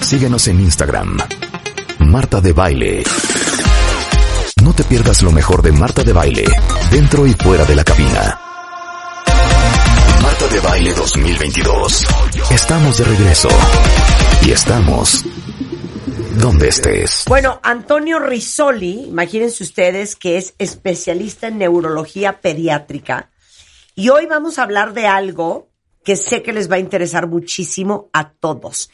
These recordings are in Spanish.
Síguenos en Instagram. Marta de Baile. No te pierdas lo mejor de Marta de Baile, dentro y fuera de la cabina. Marta de Baile 2022. Estamos de regreso. Y estamos donde estés. Bueno, Antonio Risoli, imagínense ustedes que es especialista en neurología pediátrica. Y hoy vamos a hablar de algo que sé que les va a interesar muchísimo a todos.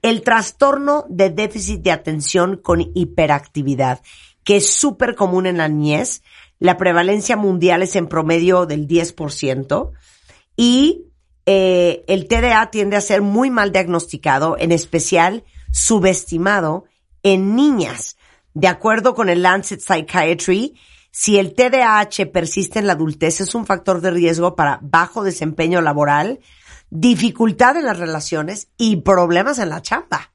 El trastorno de déficit de atención con hiperactividad, que es súper común en la niñez. La prevalencia mundial es en promedio del 10%. Y eh, el TDA tiende a ser muy mal diagnosticado, en especial subestimado en niñas. De acuerdo con el Lancet Psychiatry, si el TDAH persiste en la adultez es un factor de riesgo para bajo desempeño laboral, dificultad en las relaciones y problemas en la chamba.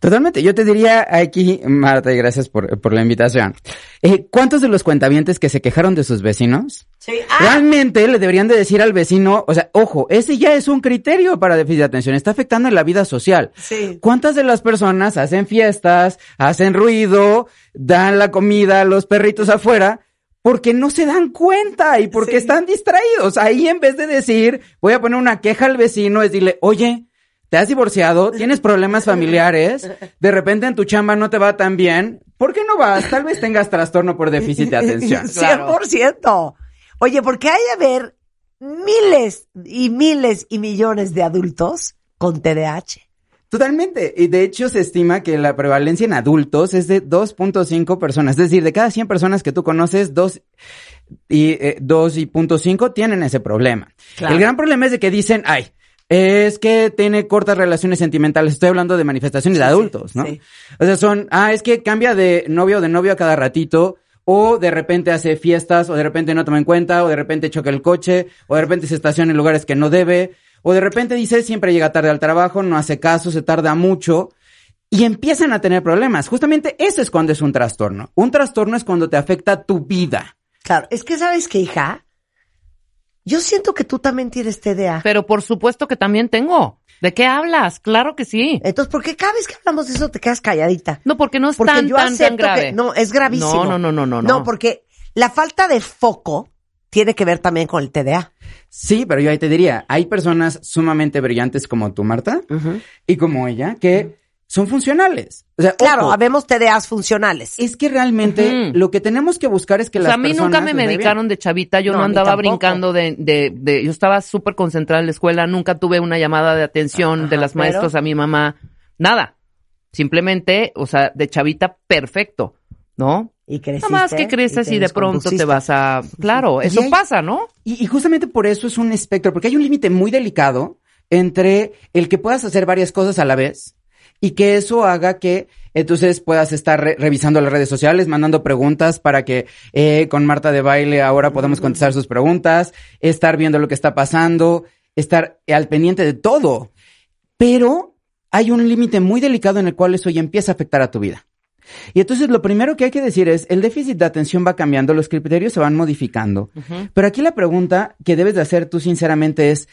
Totalmente. Yo te diría aquí, Marta, y gracias por, por la invitación. Eh, ¿Cuántos de los cuentavientes que se quejaron de sus vecinos? Sí. Ah, Realmente le deberían de decir al vecino, o sea, ojo, ese ya es un criterio para déficit de atención, está afectando en la vida social. Sí. ¿Cuántas de las personas hacen fiestas, hacen ruido, dan la comida a los perritos afuera? Porque no se dan cuenta y porque Sí. están distraídos. Ahí en vez de decir, voy a poner una queja al vecino, es decirle, oye, te has divorciado, tienes problemas familiares, de repente en tu chamba no te va tan bien, ¿por qué no vas? Tal vez tengas trastorno por déficit de atención. 100%. Oye, porque hay de haber miles y miles y millones de adultos con TDAH. Totalmente. Y de hecho se estima que la prevalencia en adultos es de 2.5 personas. Es decir, de cada 100 personas que tú conoces, 2 y eh, 2 y punto cinco tienen ese problema. Claro. El gran problema es de que dicen, ay, es que tiene cortas relaciones sentimentales. Estoy hablando de manifestaciones de sí, adultos, ¿no? sí. O sea, son, ah, es que cambia de novio o de novio a cada ratito. O de repente hace fiestas, o de repente no toma en cuenta, o de repente choca el coche, o de repente se estaciona en lugares que no debe, o de repente dice siempre llega tarde al trabajo, no hace caso, se tarda mucho, y empiezan a tener problemas. Justamente ese es cuando es un trastorno. Un trastorno es cuando te afecta tu vida. Claro, es que sabes que, hija, yo siento que tú también tienes TDA. Pero por supuesto que también tengo. ¿De qué hablas? Claro que sí. Entonces, ¿por qué cada vez que hablamos de eso te quedas calladita? No, porque no es Porque tan, yo tan, tan grave. que no, es gravísimo. No, no, no, no, no, No, no. porque la falta de foco tiene que ver también con el TDA. Sí, pero yo ahí te diría, hay personas sumamente brillantes como tú, Marta, y como ella, que son funcionales. O sea, Claro, ojo, habemos TDAs funcionales. es que realmente lo que tenemos que buscar es que O las sea, a mí personas nunca me medicaron de chavita, yo No, andaba brincando de, de, de- yo estaba súper concentrada en la escuela, nunca tuve una llamada de atención de las pero- maestras a mi mamá, nada. Simplemente, o sea, de chavita, perfecto, ¿no? Y creciste. Nada más que creces y, de pronto te vas a... Claro, eso hay- pasa, ¿no? Y, y justamente por eso es un espectro, porque hay un límite muy delicado entre el que puedas hacer varias cosas a la vez y que eso haga que entonces puedas estar re- revisando las redes sociales, mandando preguntas para que eh, con Marta de baile ahora podamos contestar sus preguntas, estar viendo lo que está pasando, estar al pendiente de todo. Pero hay un límite muy delicado en el cual eso ya empieza a afectar a tu vida. Y entonces lo primero que hay que decir es, el déficit de atención va cambiando, los criterios se van modificando. Pero aquí la pregunta que debes de hacer tú sinceramente es,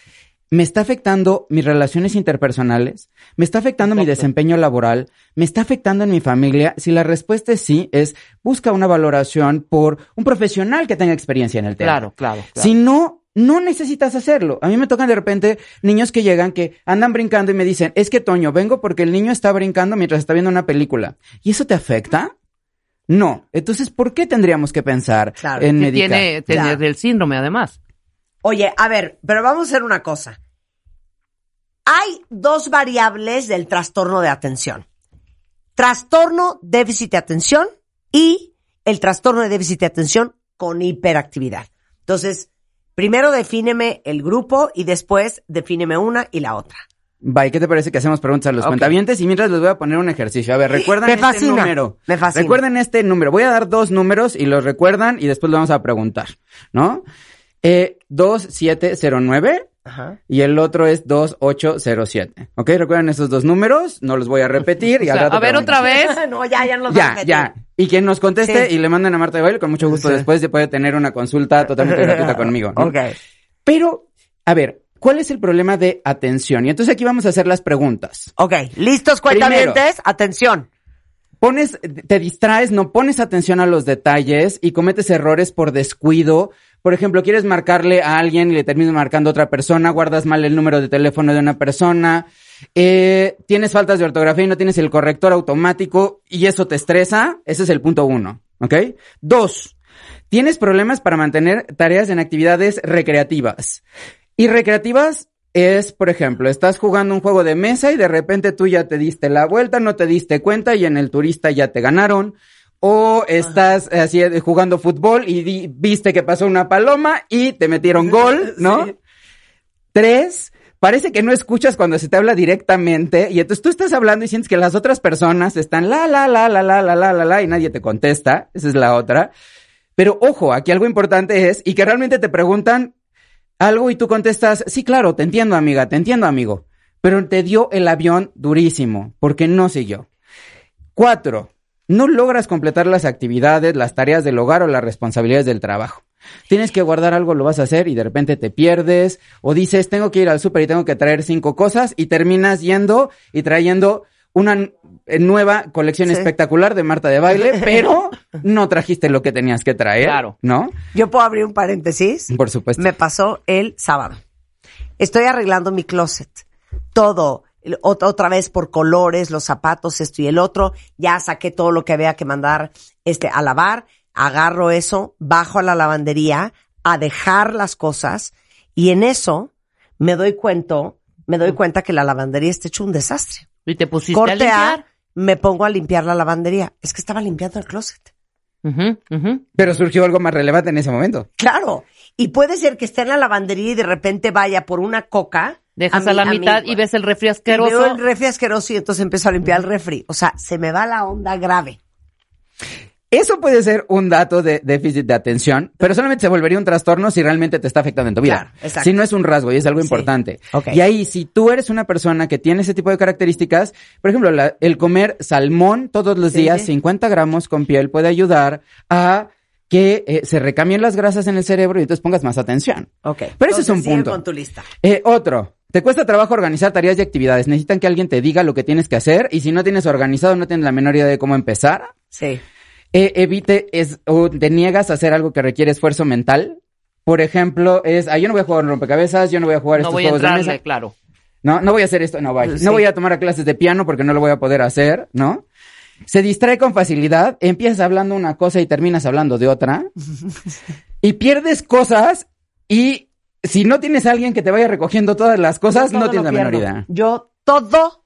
¿me está afectando mis relaciones interpersonales? ¿Me está afectando mi desempeño laboral? ¿Me está afectando en mi familia? Si la respuesta es sí, es busca una valoración por un profesional que tenga experiencia en el tema. Claro, claro, claro. Si no, no necesitas hacerlo. A mí me tocan de repente niños que llegan, que andan brincando y me dicen, es que Toño, vengo porque el niño está brincando mientras está viendo una película. ¿Y eso te afecta? No. Entonces, ¿por qué tendríamos que pensar Claro, en Que medicar? tiene Claro. el síndrome, además. Oye, a ver, pero vamos a hacer una cosa. Hay dos variables del trastorno de atención. Trastorno déficit de atención y el trastorno de déficit de atención con hiperactividad. Entonces, primero defíneme el grupo y después defíneme una y la otra. Bye, ¿qué te parece que hacemos preguntas a los Ok. cuentavientes? Y mientras les voy a poner un ejercicio. A ver, recuerdan Me este número. me fascina. Recuerden este número. Voy a dar dos números y los recuerdan y después lo vamos a preguntar, ¿no? Eh, 2709 Ajá. y el otro es 2807. ¿Ok? Recuerden esos dos números, no los voy a repetir y O sea, a ver otra vez. no, ya, ya no los Ya, vas a ya. Y quien nos conteste Sí. y le manden a Marta de Baile, con mucho gusto Sí. después se puede tener una consulta totalmente gratuita conmigo. ¿no? Ok. Pero, a ver, ¿cuál es el problema de atención? Y entonces aquí vamos a hacer las preguntas. Ok, listos cuentavientes, atención. Pones, te distraes, no pones atención a los detalles y cometes errores por descuido. Por ejemplo, quieres marcarle a alguien y le terminas marcando a otra persona, guardas mal el número de teléfono de una persona, eh, tienes faltas de ortografía y no tienes el corrector automático y eso te estresa. Ese es el punto uno, ¿ok? Dos, tienes problemas para mantener tareas en actividades recreativas. Y recreativas es, por ejemplo, estás jugando un juego de mesa y de repente tú ya te diste la vuelta, no te diste cuenta y en el turista ya te ganaron. O estás eh, así eh, jugando fútbol y di- viste que pasó una paloma y te metieron gol, ¿no? Sí. Tres, parece que no escuchas cuando se te habla directamente y entonces tú estás hablando y sientes que las otras personas están la, la, la, la, la, la, la, la, la y nadie te contesta. Esa es la otra. Pero ojo, aquí algo importante es y que realmente te preguntan algo y tú contestas, sí, claro, te entiendo, amiga, te entiendo, amigo. Pero te dio el avión durísimo porque no siguió. Cuatro, no logras completar las actividades, las tareas del hogar o las responsabilidades del trabajo. Tienes que guardar algo, lo vas a hacer y de repente te pierdes o dices, tengo que ir al súper y tengo que traer cinco cosas y terminas yendo y trayendo una eh, nueva colección Sí. espectacular de Marta de baile, pero no trajiste lo que tenías que traer, Claro. ¿no? Yo puedo abrir un paréntesis. Por supuesto. Me pasó el sábado. Estoy arreglando mi closet. Todo. Otra vez por colores, los zapatos, esto y el otro. Ya saqué todo lo que había que mandar este, a lavar. Agarro eso, bajo a la lavandería a dejar las cosas. Y en eso me doy cuenta, me doy cuenta que la lavandería está hecho un desastre. Y te pusiste a Corte A, limpiar. me pongo a limpiar la lavandería. Es que estaba limpiando el closet. Ujú, ujú. Pero surgió algo más relevante en ese momento. Claro. Y puede ser que esté en la lavandería y de repente vaya por una coca. Dejas a, la mi- mitad y ves el refri y asqueroso. Veo el refri asqueroso y entonces empiezo a limpiar el refri. O sea, se me va la onda grave. Eso puede ser un dato de déficit de atención, pero solamente se volvería un trastorno si realmente te está afectando en tu vida. Claro, exacto. Si no es un rasgo y es algo Sí. importante. Y ahí, si tú eres una persona que tiene ese tipo de características, por ejemplo, la- el comer salmón todos los Sí, días, sí. 50 gramos con piel, puede ayudar a que eh, se recambien las grasas en el cerebro y entonces pongas más atención. Ok. Pero ese es un Entonces, punto. con tu lista. Eh, otro. Te cuesta trabajo organizar tareas y actividades. Necesitan que alguien te diga lo que tienes que hacer y si no tienes organizado, no tienes la menor idea de cómo empezar. Sí. Eh, evite es, o te niegas a hacer algo que requiere esfuerzo mental. Por ejemplo, es, ah, yo no voy a jugar rompecabezas, yo no voy a jugar No estos voy a juegos de entrarle, mesa. claro. No, no voy a hacer esto, no. Sí. No voy a tomar clases de piano porque no lo voy a poder hacer, ¿no? Se distrae con facilidad, empiezas hablando una cosa y terminas hablando de otra. y pierdes cosas y si no tienes a alguien que te vaya recogiendo todas las cosas, no tienes la menor idea. Yo todo,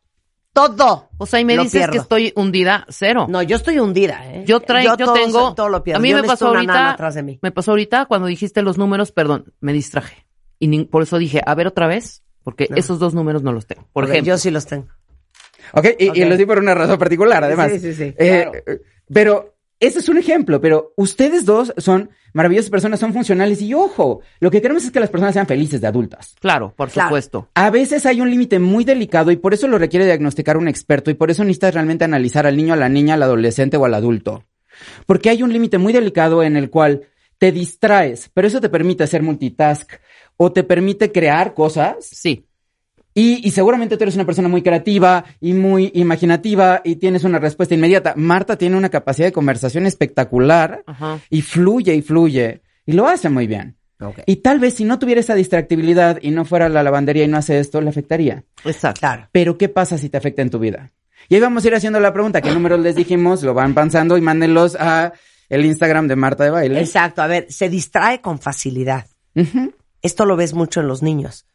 todo. O sea, y me Lo dices pierdo. que estoy hundida, cero. No, yo estoy hundida, ¿eh? Yo traigo, yo, todo- tengo. Todo lo pierdo. A mí Yo me pasó ahorita. atrás de mí. Me pasó ahorita cuando dijiste los números, perdón, me distraje. Y ni- por eso dije, a ver otra vez, porque No. esos dos números no los tengo. Por ejemplo. Yo sí los tengo. ¿Ok? Y, Ok. y lo di por una razón particular, además. Sí, sí, sí, Eh, claro. Pero ese es un ejemplo, pero ustedes dos son maravillosas personas, son funcionales y ojo, lo que queremos es que las personas sean felices de adultas. Claro, por Claro. supuesto. A veces hay un límite muy delicado y por eso lo requiere diagnosticar un experto y por eso necesitas realmente analizar al niño, a la niña, al adolescente o al adulto. Porque hay un límite muy delicado en el cual te distraes, pero eso te permite hacer multitask o te permite crear cosas Sí. Y, y seguramente tú eres una persona muy creativa y muy imaginativa y tienes una respuesta inmediata. Marta tiene una capacidad de conversación espectacular Ajá. y fluye y fluye y lo hace muy bien. Y tal vez si no tuviera esa distractibilidad y no fuera a la lavandería y no hace esto, le afectaría. Exacto. Claro. Pero ¿qué pasa si te afecta en tu vida? Y ahí vamos a ir haciendo la pregunta. ¿Qué números les dijimos? Lo van pensando y mándenlos a el Instagram de Marta de Baile. Exacto. A ver, se distrae con facilidad. Esto lo ves mucho en los niños.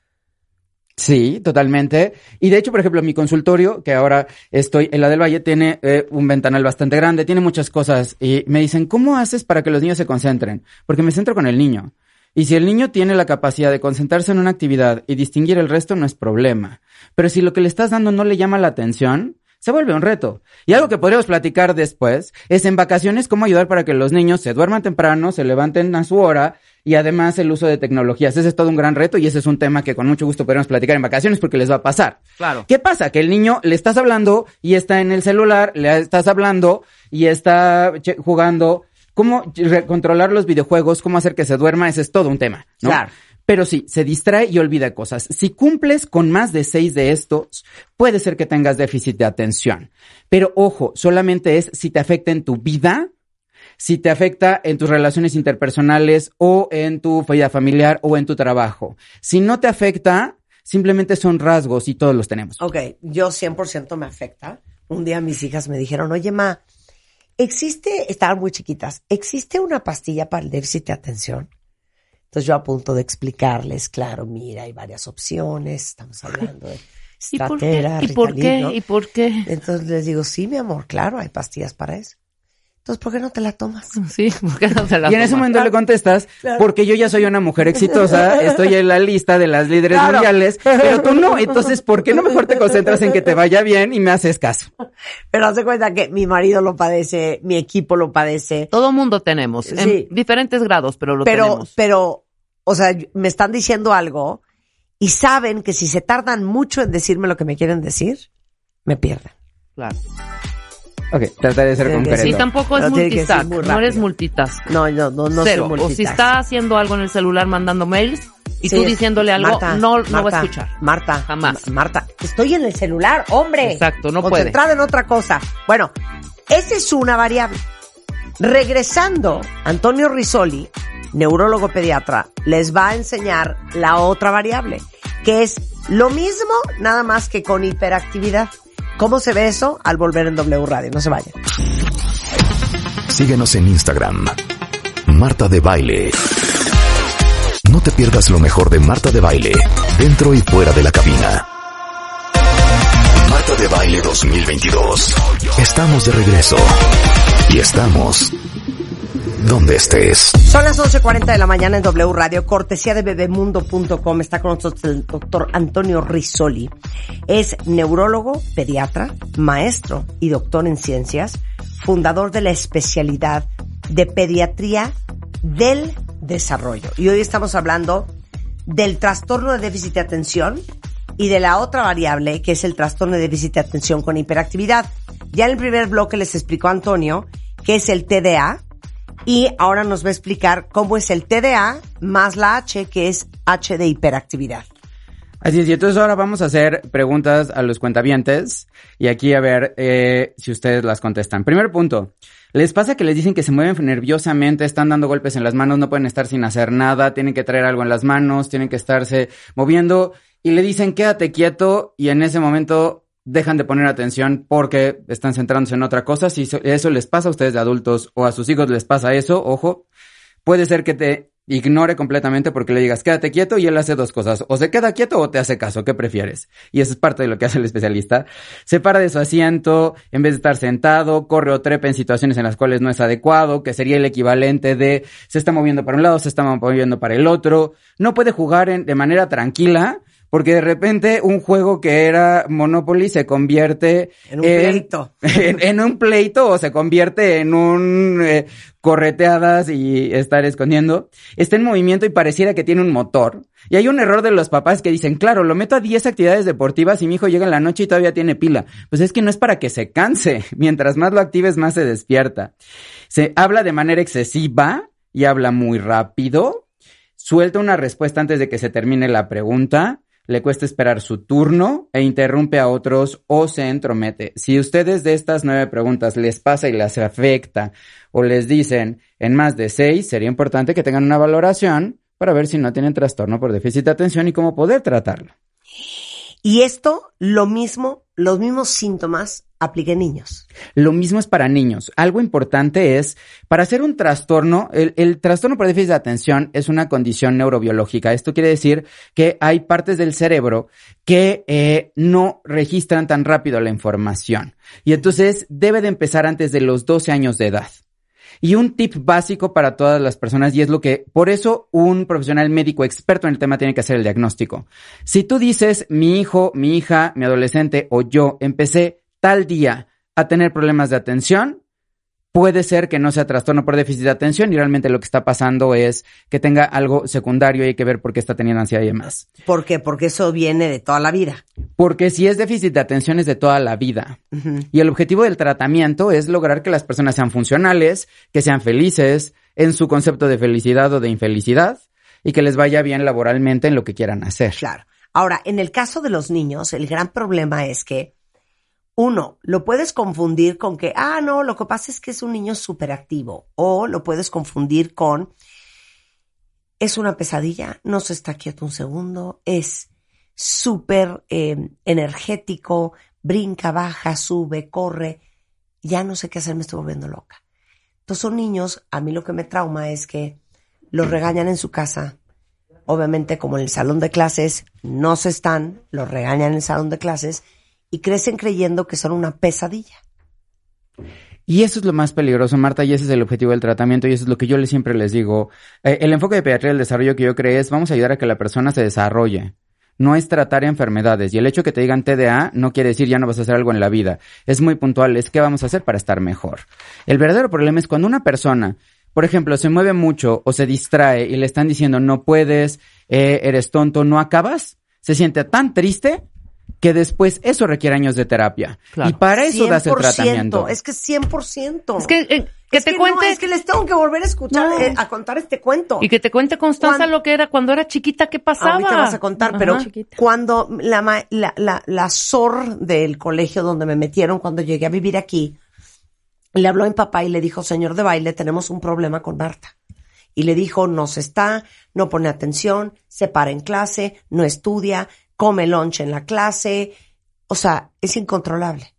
Sí, totalmente. Y de hecho, por ejemplo, mi consultorio, que ahora estoy en la del Valle, tiene eh, un ventanal bastante grande, tiene muchas cosas. Y me dicen, ¿cómo haces para que los niños se concentren? Porque me centro con el niño. Y si el niño tiene la capacidad de concentrarse en una actividad y distinguir el resto, no es problema. Pero si lo que le estás dando no le llama la atención, se vuelve un reto. Y algo que podríamos platicar después es en vacaciones cómo ayudar para que los niños se duerman temprano, se levanten a su hora y además el uso de tecnologías. Ese es todo un gran reto y ese es un tema que con mucho gusto podríamos platicar en vacaciones porque les va a pasar. Claro. ¿Qué pasa? Que el niño le estás hablando y está en el celular, le estás hablando y está jugando. ¿Cómo controlar los videojuegos? ¿Cómo hacer que se duerma? Ese es todo un tema, ¿no? Claro. Pero sí, se distrae y olvida cosas. Si cumples con más de seis de estos, puede ser que tengas déficit de atención. Pero ojo, solamente es si te afecta en tu vida, si te afecta en tus relaciones interpersonales o en tu vida familiar o en tu trabajo. Si no te afecta, simplemente son rasgos y todos los tenemos. Ok, yo 100% me afecta. Un día mis hijas me dijeron, oye, ma, existe, estaban muy chiquitas, ¿existe una pastilla para el déficit de atención? Entonces yo a punto de explicarles, claro, mira, hay varias opciones, estamos hablando de ¿Y por qué? estratera, ¿Y por qué? Ritalin, ¿no? ¿Y por qué? Entonces les digo, sí, mi amor, claro, hay pastillas para eso. Entonces, ¿por qué no te la tomas? Sí, ¿por qué no se la Y en ese tomas? momento le contestas, Claro. porque yo ya soy una mujer exitosa, estoy en la lista de las líderes Claro. mundiales, pero tú no. Entonces, ¿por qué no mejor te concentras en que te vaya bien y me haces caso? Pero haz de cuenta que mi marido lo padece, mi equipo lo padece, Todo mundo tenemos, en Sí. diferentes grados, pero lo pero, tenemos. pero, o sea, me están diciendo algo y saben que si se tardan mucho en decirme lo que me quieren decir, me pierden. Claro. Ok, trataré de ser concreto. Sí, tampoco es multitask, no eres multitask. No, no, no, no Cero. soy O si multitask. está haciendo algo en el celular mandando mails y Sí, tú diciéndole algo, Marta, no, no va a escuchar. Marta. Jamás. Ma- Marta, estoy en el celular, hombre. Exacto, no puede. Concentrada en otra cosa. Bueno, esa es una variable. Regresando, Antonio Risoli, neurólogo pediatra, les va a enseñar la otra variable, que es lo mismo, nada más que con hiperactividad. ¿Cómo se ve eso? Al volver en W Radio. No se vayan. Síguenos en Instagram. Marta de Baile. No te pierdas lo mejor de Marta de Baile, dentro y fuera de la cabina. Marta de Baile 2022. Estamos de regreso. Y estamos donde estés. Son las 11.40 de la mañana en W Radio, cortesía de bebemundo.com. Está con nosotros el doctor Antonio Risoli. Es neurólogo, pediatra, maestro y doctor en ciencias, fundador de la especialidad de pediatría del desarrollo. Y hoy estamos hablando del trastorno de déficit de atención y de la otra variable que es el trastorno de déficit de atención con hiperactividad. Ya en el primer bloque les explicó Antonio que es el TDA, y ahora nos va a explicar cómo es el TDA más la H, que es H de hiperactividad. Así es, y entonces ahora vamos a hacer preguntas a los cuentavientes y aquí a ver eh, si ustedes las contestan. Primer punto, ¿les pasa que les dicen que se mueven nerviosamente, están dando golpes en las manos, no pueden estar sin hacer nada, tienen que traer algo en las manos, tienen que estarse moviendo y le dicen quédate quieto y en ese momento dejan de poner atención porque están centrándose en otra cosa? Si eso- les pasa a ustedes de adultos o a sus hijos les pasa eso, ojo, puede ser que te ignore completamente porque le digas quédate quieto y él hace dos cosas, o se queda quieto o te hace caso, ¿qué prefieres? Y eso es parte de lo que hace el especialista. Se para de su asiento en vez de estar sentado, corre o trepa en situaciones en las cuales no es adecuado, que sería el equivalente de se está moviendo para un lado, se está moviendo para el otro, no puede jugar en- de manera tranquila. Porque de repente un juego que era Monopoly se convierte En un pleito. en, en un pleito o se convierte en un eh, correteadas y estar escondiendo, está en movimiento y pareciera que tiene un motor. Y hay un error de los papás que dicen, claro, lo meto a 10 actividades deportivas y mi hijo llega en la noche y todavía tiene pila. Pues es que no es para que se canse. Mientras más lo actives, más se despierta. Se habla de manera excesiva y habla muy rápido. Suelta una respuesta antes de que se termine la pregunta le cuesta esperar su turno e interrumpe a otros o se entromete. Si ustedes de estas nueve preguntas les pasa y les afecta o les dicen en más de seis, sería importante que tengan una valoración para ver si no tienen trastorno por déficit de atención y cómo poder tratarlo. Y esto, lo mismo, los mismos síntomas aplica en niños. Lo mismo es para niños. Algo importante es, para hacer un trastorno, el, el trastorno por déficit de atención es una condición neurobiológica. Esto quiere decir que hay partes del cerebro que eh, no registran tan rápido la información. Y entonces debe de empezar antes de los 12 años de edad. Y un tip básico para todas las personas, y es lo que, por eso un profesional médico experto en el tema tiene que hacer el diagnóstico. Si tú dices, mi hijo, mi hija, mi adolescente o yo empecé tal día a tener problemas de atención, puede ser que no sea trastorno por déficit de atención y realmente lo que está pasando es que tenga algo secundario y hay que ver por qué está teniendo ansiedad y demás. ¿Por qué? Porque eso viene de toda la vida. Porque si es déficit de atención es de toda la vida. Y el objetivo del tratamiento es lograr que las personas sean funcionales, que sean felices en su concepto de felicidad o de infelicidad y que les vaya bien laboralmente en lo que quieran hacer. Claro. Ahora, en el caso de los niños, el gran problema es que uno, lo puedes confundir con que, ah, no, lo que pasa es que es un niño súper activo. O lo puedes confundir con, es una pesadilla, no se está quieto un segundo, es súper eh, energético, brinca, baja, sube, corre, ya no sé qué hacer, me estoy volviendo loca. Entonces son niños, a mí lo que me trauma es que los regañan en su casa, obviamente como en el salón de clases no se están, los regañan en el salón de clases y crecen creyendo que son una pesadilla. Y eso es lo más peligroso, Marta, y ese es el objetivo del tratamiento, y eso es lo que yo siempre les digo. Eh, el enfoque de pediatría del desarrollo que yo creo es vamos a ayudar a que la persona se desarrolle. No es tratar enfermedades. Y el hecho que te digan TDA no quiere decir ya no vas a hacer algo en la vida. Es muy puntual, es qué vamos a hacer para estar mejor. El verdadero problema es cuando una persona, por ejemplo, se mueve mucho o se distrae y le están diciendo no puedes, eh, eres tonto, no acabas, se siente tan triste que después eso requiere años de terapia. Claro. Y para eso das el 100%, tratamiento. Es que 100%. Es que, eh, que Es te que cuente. No, es que les tengo que volver a escuchar, No. eh, a contar este cuento. Y que te cuente Constanza Cuando- lo que era cuando era chiquita, ¿qué pasaba? Ahorita vas a contar, Ajá. pero cuando la, ma- la, la, la SOR del colegio donde me metieron cuando llegué a vivir aquí, le habló a mi papá y le dijo, señor de baile, tenemos un problema con Marta. Y le dijo, no se está, no pone atención, se para en clase, no estudia, come lunch en la clase. O sea, es incontrolable.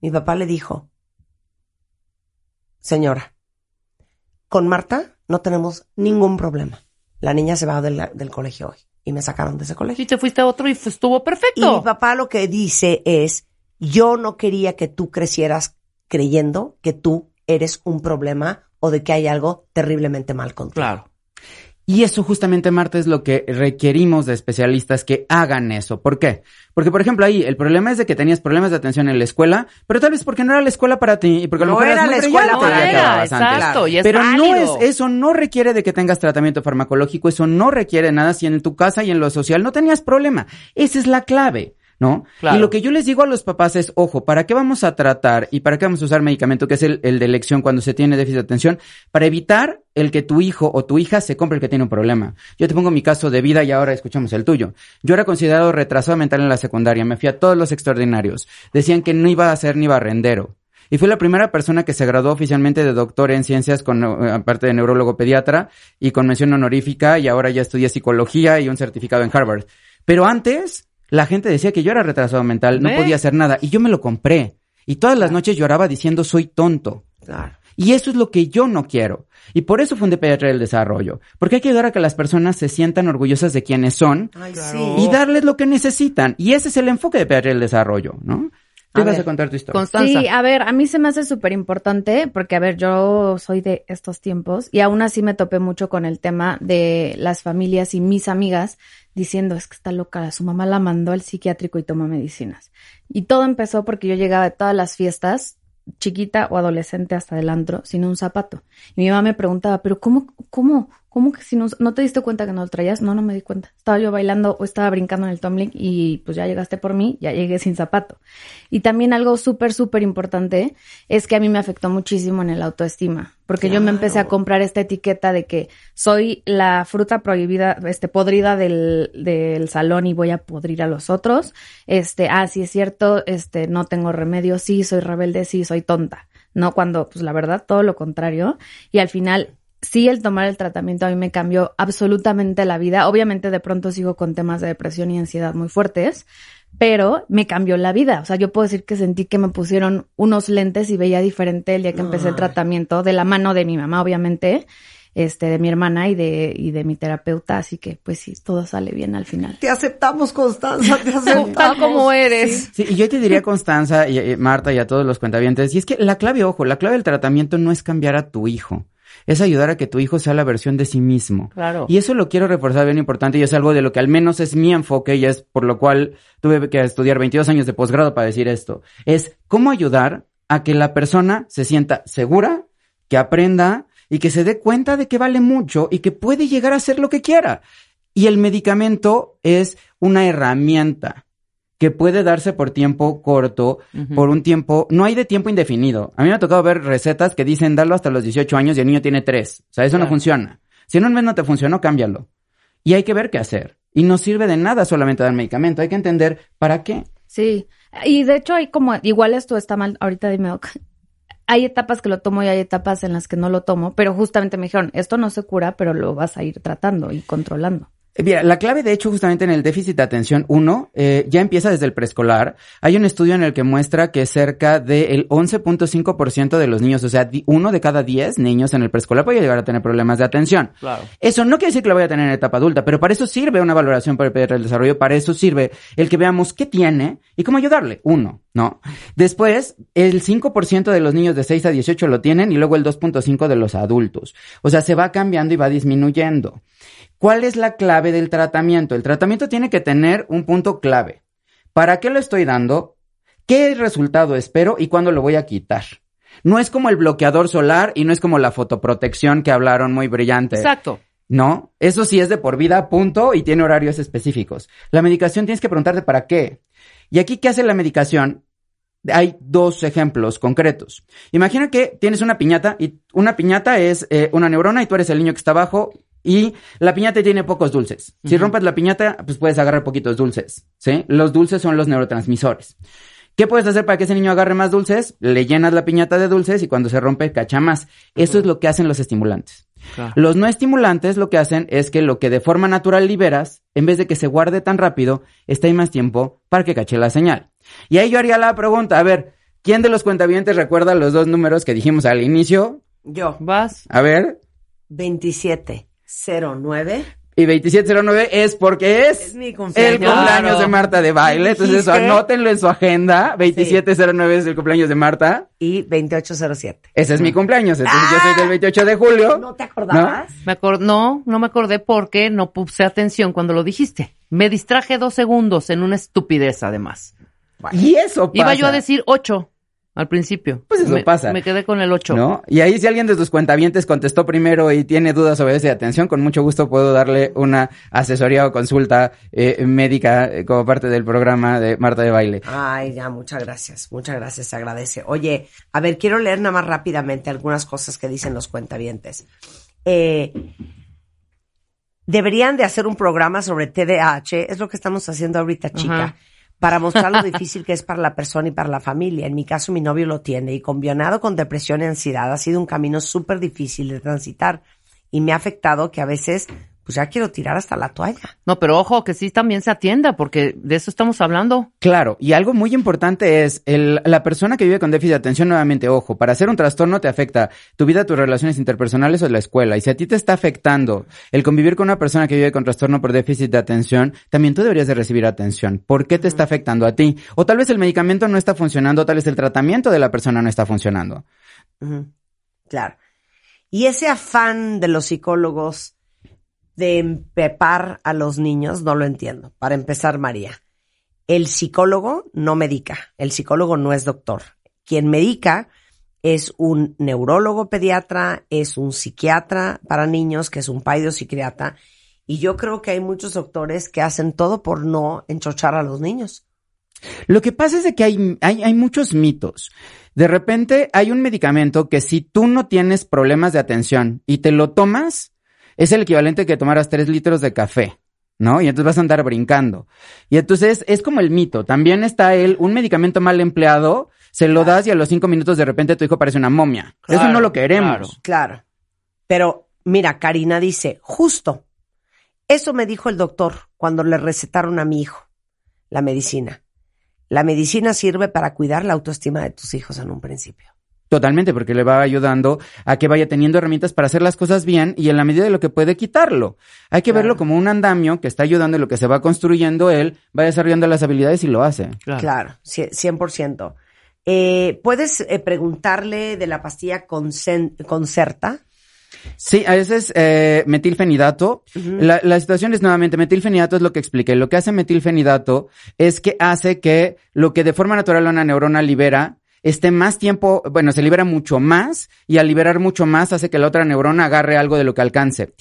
Mi papá le dijo, señora, con Marta no tenemos ningún problema. La niña se va del, del colegio hoy y me sacaron de ese colegio. Sí, te fuiste a otro y estuvo Y mi perfecto. papá lo que dice es, yo no quería que tú crecieras creyendo que tú eres un problema o de que hay algo terriblemente mal contigo. Claro. Y eso justamente, Marta, es lo que requerimos de especialistas que hagan eso. ¿Por qué? Porque, por ejemplo, ahí el problema es de que tenías problemas de atención en la escuela, pero tal vez porque no era la escuela para ti y porque a lo No mejor era eras muy la escuela para ti. Era, exacto, y es pero no es, eso no requiere de que tengas tratamiento farmacológico, eso no requiere nada si en tu casa y en lo social no tenías problema. Esa es la clave. ¿No? Claro. Y lo que yo les digo a los papás es, ojo, ¿para qué vamos a tratar y para qué vamos a usar medicamento que es el, el de elección cuando se tiene déficit de atención? Para evitar el que tu hijo o tu hija se compre el que tiene un problema. Yo te pongo mi caso de vida y ahora escuchamos el tuyo. Yo era considerado retrasado mental en la secundaria, me fui a todos los extraordinarios. Decían que no iba a ser ni barrendero. Y fui la primera persona que se graduó oficialmente de doctor en ciencias con, eh, aparte de neurólogo pediatra y con mención honorífica y ahora ya estudié psicología y un certificado en Harvard. Pero antes, la gente decía que yo era retrasado mental, no podía hacer nada y yo me lo compré. Y todas las noches lloraba diciendo soy tonto. Claro. Y eso es lo que yo no quiero. Y por eso fundé Pediatría del Desarrollo. Porque hay que ayudar a que las personas se sientan orgullosas de quienes son Ay, Claro. y darles lo que necesitan. Y ese es el enfoque de Pediatría del Desarrollo, ¿no? Te A vas ver. a contar tu historia. Constanza. Sí, a ver, a mí se me hace súper importante porque, a ver, yo soy de estos tiempos y aún así me topé mucho con el tema de las familias y mis amigas diciendo, es que está loca, su mamá la mandó al psiquiátrico y toma medicinas. Y todo empezó porque yo llegaba de todas las fiestas, chiquita o adolescente hasta del antro, sin un zapato. Y mi mamá me preguntaba, pero ¿cómo, cómo, cómo que si no, no te diste cuenta que no lo traías? No, no me di cuenta. Estaba yo bailando o estaba brincando en el tumbling y pues ya llegaste por mí, ya llegué sin zapato. Y también algo súper, súper importante es que a mí me afectó muchísimo en el autoestima, porque yo me empecé a comprar esta etiqueta de que soy la fruta prohibida, este, podrida del, del salón y voy a podrir a los otros. Este, ah, sí es cierto, este, no tengo remedio, sí, soy rebelde, sí, soy tonta. No, cuando, pues la verdad, todo lo contrario. Y al final, sí, el tomar el tratamiento a mí me cambió absolutamente la vida. Obviamente, de pronto sigo con temas de depresión y ansiedad muy fuertes, pero me cambió la vida. O sea, yo puedo decir que sentí que me pusieron unos lentes y veía diferente el día que empecé el tratamiento, de la mano de mi mamá, obviamente. este, de mi hermana y de, y de mi terapeuta, así que pues sí, todo sale bien al final. Te aceptamos, Constanza, te aceptamos. Tal como eres. Sí, y yo te diría, Constanza y, y Marta y a todos los cuentavientes, y es que la clave, ojo, la clave del tratamiento no es cambiar a tu hijo, es ayudar a que tu hijo sea la versión de sí mismo. Claro. Y eso lo quiero reforzar bien importante y es algo de lo que al menos es mi enfoque y es por lo cual tuve que estudiar 22 años de posgrado para decir esto. Es cómo ayudar a que la persona se sienta segura, que aprenda y que se dé cuenta de que vale mucho y que puede llegar a hacer lo que quiera. Y el medicamento es una herramienta que puede darse por tiempo corto, por un tiempo, no hay de tiempo indefinido. A mí me ha tocado ver recetas que dicen darlo hasta los 18 años y el niño tiene 3. O sea, eso no funciona. Si en un mes no te funcionó, cámbialo. Y hay que ver qué hacer. Y no sirve de nada solamente dar medicamento, hay que entender para qué. Sí, y de hecho hay como, igual esto está mal, ahorita dime. Hay etapas que lo tomo y hay etapas en las que no lo tomo, pero justamente me dijeron, esto no se cura, pero lo vas a ir tratando y controlando. Eh, Mira, la clave de hecho justamente en el déficit de atención 1 ya empieza desde el preescolar. Hay un estudio en el que muestra que cerca del 11.5% de los niños, o sea, uno de cada 10 niños en el preescolar puede llegar a tener problemas de atención. Claro. Eso no quiere decir que lo vaya a tener en etapa adulta, pero para eso sirve una valoración para el desarrollo, para eso sirve el que veamos qué tiene y cómo ayudarle. Uno, ¿no? Después, el 5% de los niños de 6 a 18 lo tienen y luego el 2.5% de los adultos. O sea, se va cambiando y va disminuyendo. ¿Cuál es la clave del tratamiento? El tratamiento tiene que tener un punto clave. ¿Para qué lo estoy dando? ¿Qué resultado espero y cuándo lo voy a quitar? No es como el bloqueador solar y no es como la fotoprotección que hablaron muy brillante. Exacto. No, eso sí es de por vida, punto, y tiene horarios específicos. La medicación tienes que preguntarte para qué. Y aquí, ¿qué hace la medicación? Hay dos ejemplos concretos. Imagina que tienes una piñata y una piñata es eh, una neurona y tú eres el niño que está abajo y la piñata tiene pocos dulces. Si rompes la piñata, pues puedes agarrar poquitos dulces, ¿sí? Los dulces son los neurotransmisores. ¿Qué puedes hacer para que ese niño agarre más dulces? Le llenas la piñata de dulces y cuando se rompe, cacha más. Eso es lo que hacen los estimulantes. Claro. Los no estimulantes lo que hacen es que lo que de forma natural liberas, en vez de que se guarde tan rápido, está ahí más tiempo para que cache la señal. Y ahí yo haría la pregunta, a ver, ¿quién de los cuentavientes recuerda los dos números que dijimos al inicio? Yo, Vas. A ver, 2709. y 2709 es porque es, Es mi el cumpleaños. cumpleaños Claro. de Marta de baile, entonces eso anótenlo en su agenda, 2709 es el cumpleaños de Marta, Y 2807. ese es mi cumpleaños, entonces yo soy del 28 de julio. ¿No te acordabas? Me acor- no, no me acordé porque no puse atención cuando lo dijiste. Me distraje dos segundos en una estupidez, además. Y eso pasa. Iba yo a decir ocho al principio. Pues eso me, pasa. Me quedé con el ocho. ¿No? Y ahí si alguien de tus cuentavientes contestó primero y tiene dudas sobre esa atención, con mucho gusto puedo darle una asesoría o consulta eh, médica eh, como parte del programa de Marta de Baile. Ay, ya, muchas gracias, muchas gracias, se agradece. Oye, a ver, quiero leer nada más rápidamente algunas cosas que dicen los cuentavientes. Eh, deberían de hacer un programa sobre TDAH, es lo que estamos haciendo ahorita, chica, Ajá. Para mostrar lo difícil que es para la persona y para la familia. En mi caso, mi novio lo tiene y combinado con depresión y ansiedad ha sido un camino súper difícil de transitar y me ha afectado que a veces, pues ya quiero tirar hasta la toalla. No, pero ojo, que sí también se atienda, porque de eso estamos hablando. Claro, y algo muy importante es el, la persona que vive con déficit de atención, nuevamente, ojo, para hacer un trastorno te afecta tu vida, tus relaciones interpersonales o la escuela. Y si a ti te está afectando el convivir con una persona que vive con trastorno por déficit de atención, también tú deberías de recibir atención. ¿Por qué te está afectando a ti? O tal vez el medicamento no está funcionando, o tal vez el tratamiento de la persona no está funcionando. Claro. Y ese afán de los psicólogos de empepar a los niños, no lo entiendo. Para empezar, María, el psicólogo no medica, el psicólogo no es doctor. Quien medica es un neurólogo pediatra, es un psiquiatra para niños, que es un psiquiatra. Y yo creo que hay muchos doctores que hacen todo por no enchochar a los niños. Lo que pasa es de que hay, hay, hay muchos mitos. De repente hay un medicamento que si tú no tienes problemas de atención y te lo tomas, es el equivalente que tomaras tres litros de café, ¿no? Y entonces vas a andar brincando. Y entonces es como el mito. También está el, un medicamento mal empleado, se lo das y a los cinco minutos de repente tu hijo parece una momia. Eso no lo queremos. claro. Claro. Pero mira, Karina dice, justo, eso me dijo el doctor cuando le recetaron a mi hijo la medicina. La medicina sirve para cuidar la autoestima de tus hijos en un principio. Totalmente, porque le va ayudando a que vaya teniendo herramientas para hacer las cosas bien y en la medida de lo que puede quitarlo. Hay que verlo como un andamio que está ayudando en lo que se va construyendo él, va desarrollando las habilidades y lo hace. Claro, cie- 100%. Eh, ¿Puedes eh, preguntarle de la pastilla Concerta? Sí, a veces eh, metilfenidato. la, la situación es nuevamente, metilfenidato es lo que expliqué. Lo que hace metilfenidato es que hace que lo que de forma natural una neurona libera esté más tiempo, bueno, se libera mucho más y al liberar mucho más hace que la otra neurona agarre algo de lo que alcance.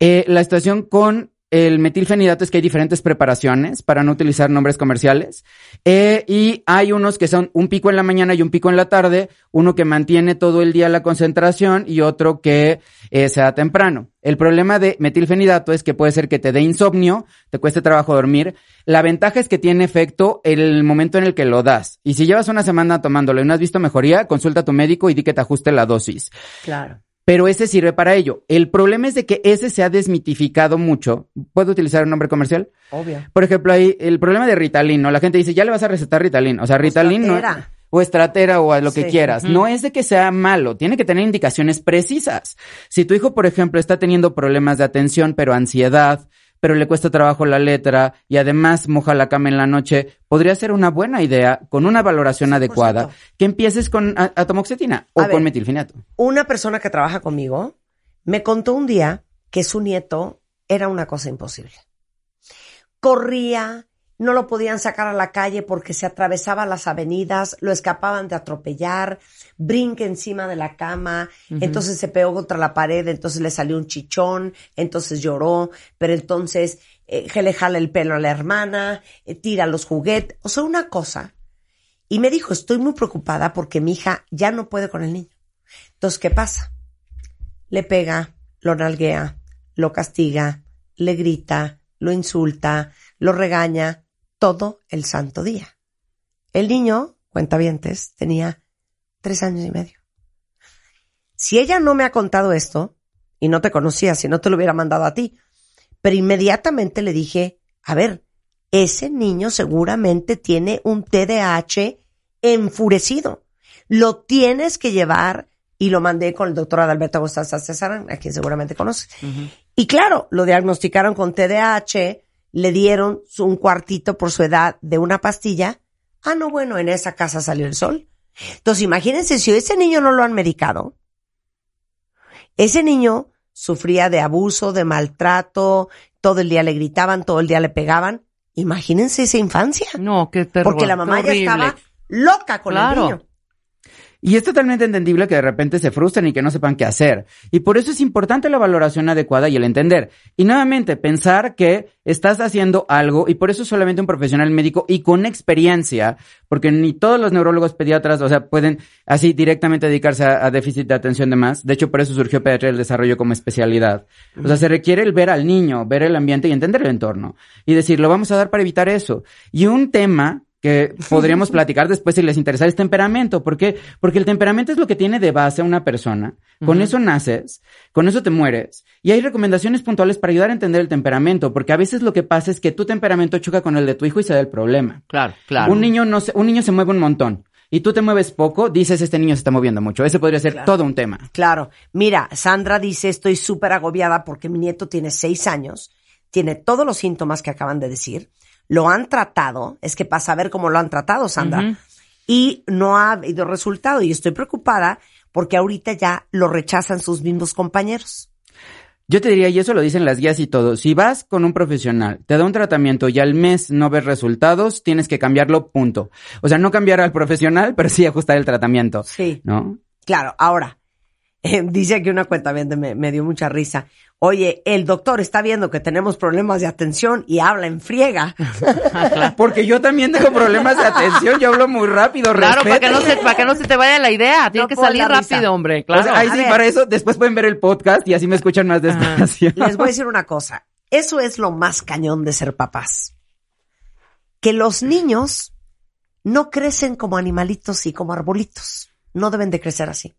Eh, la situación con el metilfenidato es que hay diferentes preparaciones para no utilizar nombres comerciales. Eh, y hay unos que son un pico en la mañana y un pico en la tarde, uno que mantiene todo el día la concentración y otro que eh, sea temprano. El problema de metilfenidato es que puede ser que te dé insomnio, te cueste trabajo dormir. La ventaja es que tiene efecto el momento en el que lo das. Y si llevas una semana tomándolo y no has visto mejoría, consulta a tu médico y di que te ajuste la dosis Claro. Pero ese sirve para ello. El problema es de que ese se ha desmitificado mucho. ¿Puedo utilizar un nombre comercial? Obvio. Por ejemplo, hay el problema de Ritalin, ¿no? La gente dice, ya le vas a recetar Ritalin. O sea, Ritalin no... estratera. O estratera o a lo que quieras. No es de que sea malo, tiene que tener indicaciones precisas. Si tu hijo, por ejemplo, está teniendo problemas de atención, pero ansiedad, pero le cuesta trabajo la letra y además moja la cama en la noche, podría ser una buena idea, con una valoración adecuada, que empieces con atomoxetina o A ver. con metilfenidato. Una persona que trabaja conmigo me contó un día que su nieto era una cosa imposible. Corría, no lo podían sacar a la calle porque se atravesaba las avenidas, lo escapaban de atropellar, brinca encima de la cama, entonces se pegó contra la pared, entonces le salió un chichón, entonces lloró, pero entonces eh, le jala el pelo a la hermana, eh, tira los juguetes, o sea, una cosa. Y me dijo, estoy muy preocupada porque mi hija ya no puede con el niño. Entonces, ¿qué pasa? Le pega, lo nalguea, lo castiga, le grita, lo insulta, lo regaña, todo el santo día. El niño, cuentavientes, tenía tres años y medio. Si ella no me ha contado esto, y no te conocía, si no te lo hubiera mandado a ti, pero inmediatamente le dije, a ver, ese niño seguramente tiene un TDAH enfurecido. Lo tienes que llevar y lo mandé con el doctor Adalberto Agustín César, a quien seguramente conoces. Y claro, lo diagnosticaron con TDAH, le dieron un cuartito por su edad de una pastilla. Ah, no, bueno, en esa casa salió el sol. Entonces, imagínense si ese niño no lo han medicado. Ese niño sufría de abuso, de maltrato, todo el día le gritaban, todo el día le pegaban. Imagínense esa infancia. No, qué terror. Porque la mamá ya estaba loca con Claro. el niño. Y es totalmente entendible que de repente se frustren y que no sepan qué hacer. Y por eso es importante la valoración adecuada y el entender. Y nuevamente, pensar que estás haciendo algo y por eso solamente un profesional médico y con experiencia, porque ni todos los neurólogos pediatras, o sea, pueden así directamente dedicarse a, déficit de atención de más. De hecho, por eso surgió pediatría del desarrollo como especialidad. O sea, se requiere el ver al niño, ver el ambiente y entender el entorno. Y decir, lo vamos a dar para evitar eso. Y un tema que podríamos platicar después si les interesa es temperamento. ¿Por qué? Porque el temperamento es lo que tiene de base a una persona. Con eso naces, con eso te mueres. Y hay recomendaciones puntuales para ayudar a entender el temperamento, porque a veces lo que pasa es que tu temperamento choca con el de tu hijo y se da el problema. Claro, claro. Un niño no se, un niño se mueve un montón. Y tú te mueves poco, dices, este niño se está moviendo mucho. Ese podría ser todo un tema. Claro. Mira, Sandra dice, estoy súper agobiada porque mi nieto tiene seis años, tiene todos los síntomas que acaban de decir, lo han tratado, es que para saber cómo lo han tratado, Sandra, y no ha habido resultado. Y estoy preocupada porque ahorita ya lo rechazan sus mismos compañeros. Yo te diría, y eso lo dicen las guías y todo, si vas con un profesional, te da un tratamiento y al mes no ves resultados, tienes que cambiarlo, punto. O sea, no cambiar al profesional, pero sí ajustar el tratamiento. Sí. ¿No? Claro, ahora, eh, dice aquí una cuenta me, me dio mucha risa. Oye, el doctor está viendo que tenemos problemas de atención y habla en friega. Porque yo también tengo problemas de atención, yo hablo muy rápido, Claro, para que, no se, para que no se te vaya la idea. Tiene No que salir rápido, hombre. O Claro. sea, ahí sí, ver. para eso después pueden ver el podcast y así me escuchan más despacio. Les voy a decir una cosa. Eso es lo más cañón de ser papás. Que los niños no crecen como animalitos y como arbolitos. No deben de crecer así.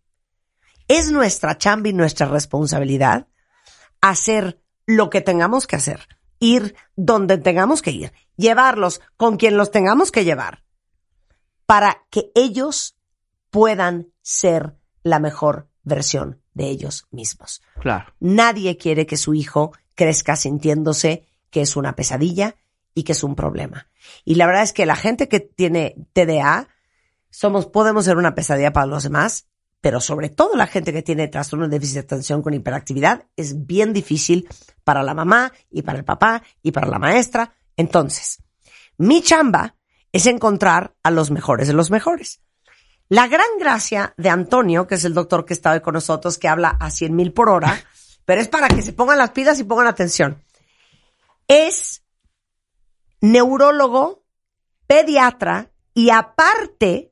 Es nuestra chamba y nuestra responsabilidad hacer lo que tengamos que hacer. Ir donde tengamos que ir. Llevarlos con quien los tengamos que llevar. Para que ellos puedan ser la mejor versión de ellos mismos. Claro. Nadie quiere que su hijo crezca sintiéndose que es una pesadilla y que es un problema. Y la verdad es que la gente que tiene TDA somos podemos ser una pesadilla para los demás, pero sobre todo la gente que tiene trastorno de déficit de atención con hiperactividad es bien difícil para la mamá y para el papá y para la maestra. Entonces, mi chamba es encontrar a los mejores de los mejores. La gran gracia de Antonio, que es el doctor que está hoy con nosotros, que habla a 100 mil por hora, pero es para que se pongan las pilas y pongan atención, es neurólogo, pediatra y aparte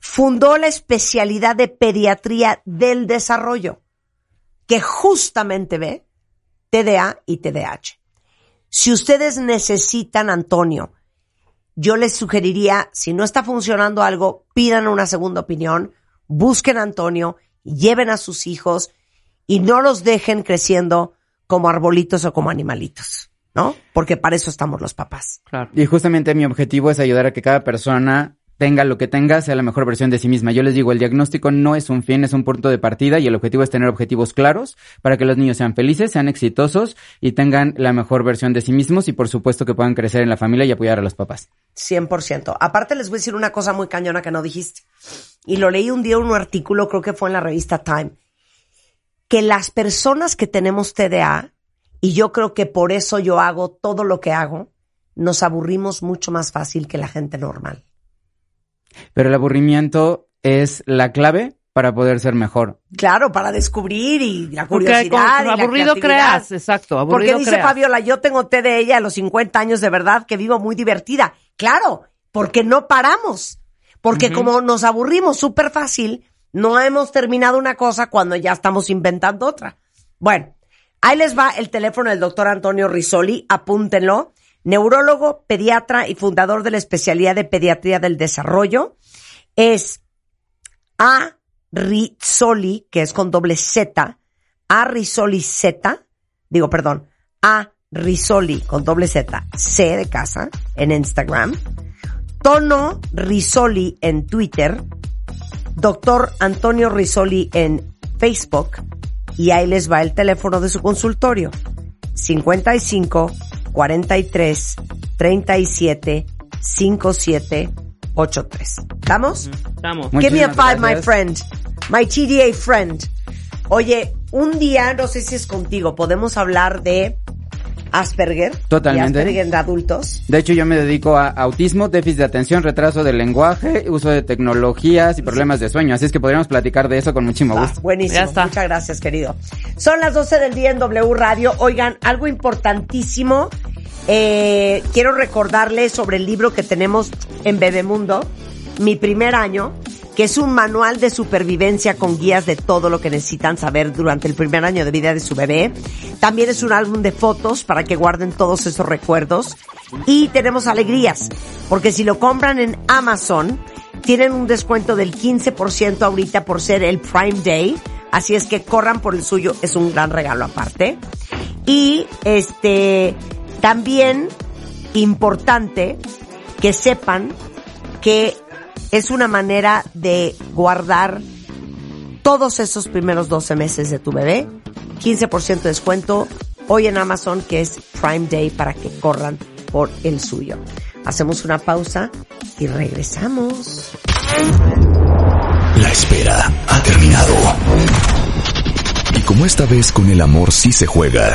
fundó la especialidad de pediatría del desarrollo, que justamente ve TDA y TDAH. Si ustedes necesitan, Antonio, yo les sugeriría, si no está funcionando algo, pidan una segunda opinión, busquen a Antonio, lleven a sus hijos y no los dejen creciendo como arbolitos o como animalitos, ¿no? Porque para eso estamos los papás. Claro. Y justamente mi objetivo es ayudar a que cada persona tenga lo que tenga, sea la mejor versión de sí misma. Yo les digo, el diagnóstico no es un fin, es un punto de partida y el objetivo es tener objetivos claros para que los niños sean felices, sean exitosos y tengan la mejor versión de sí mismos y por supuesto que puedan crecer en la familia y apoyar a los papás. 100%. Aparte les voy a decir una cosa muy cañona que no dijiste. Y lo leí un día en un artículo, creo que fue en la revista Time, que las personas que tenemos TDA, y yo creo que por eso yo hago todo lo que hago, nos aburrimos mucho más fácil que la gente normal. Pero el aburrimiento es la clave para poder ser mejor. Claro, para descubrir y la Porque curiosidad. con- y la aburrido creatividad. creas, exacto, aburrido Porque dice creas. Fabiola, yo tengo té de ella a los 50 años de verdad que vivo muy divertida. Claro, porque no paramos. Porque como nos aburrimos súper fácil, no hemos terminado una cosa cuando ya estamos inventando otra. Bueno, ahí les va el teléfono del doctor Antonio Risoli, apúntenlo. Neurólogo, pediatra y fundador de la especialidad de pediatría del desarrollo. Es A. Rizzoli, que es con doble Z, A. Rizzoli Z, digo, perdón, A. Rizzoli con doble Z, C de casa, en Instagram, Tono Rizzoli en Twitter, Doctor Antonio Rizzoli en Facebook, y ahí les va el teléfono de su consultorio, 55 43 37 57 83. ¿Estamos? Estamos. Give me a five, my friend. My TDA friend. Oye, un día, no sé si es contigo, podemos hablar de Asperger. Totalmente. Y Asperger de adultos. De hecho, yo me dedico a autismo, déficit de atención, retraso del lenguaje, uso de tecnologías y problemas de sueño. Así es que podríamos platicar de eso con muchísimo Ah, gusto. buenísimo. Ya está. Muchas gracias, querido. Son las 12 del día en W Radio. Oigan, algo importantísimo. Eh, quiero recordarles sobre el libro que tenemos en Bebemundo, mi primer año, que es un manual de supervivencia con guías de todo lo que necesitan saber durante el primer año de vida de su bebé. También es un álbum de fotos para que guarden todos esos recuerdos. Y tenemos alegrías, porque si lo compran en Amazon, tienen un descuento del 15% ahorita por ser el Prime Day. Así es que corran por el suyo, es un gran regalo aparte. Y este, también importante que sepan que es una manera de guardar todos esos primeros 12 meses de tu bebé. 15% de descuento hoy en Amazon que es Prime Day para que corran por el suyo. Hacemos una pausa y regresamos. La espera ha terminado. Y como esta vez con el amor sí se juega.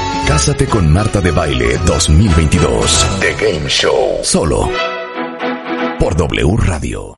Cásate con Marta de Baile 2022. The Game Show. Solo por W Radio.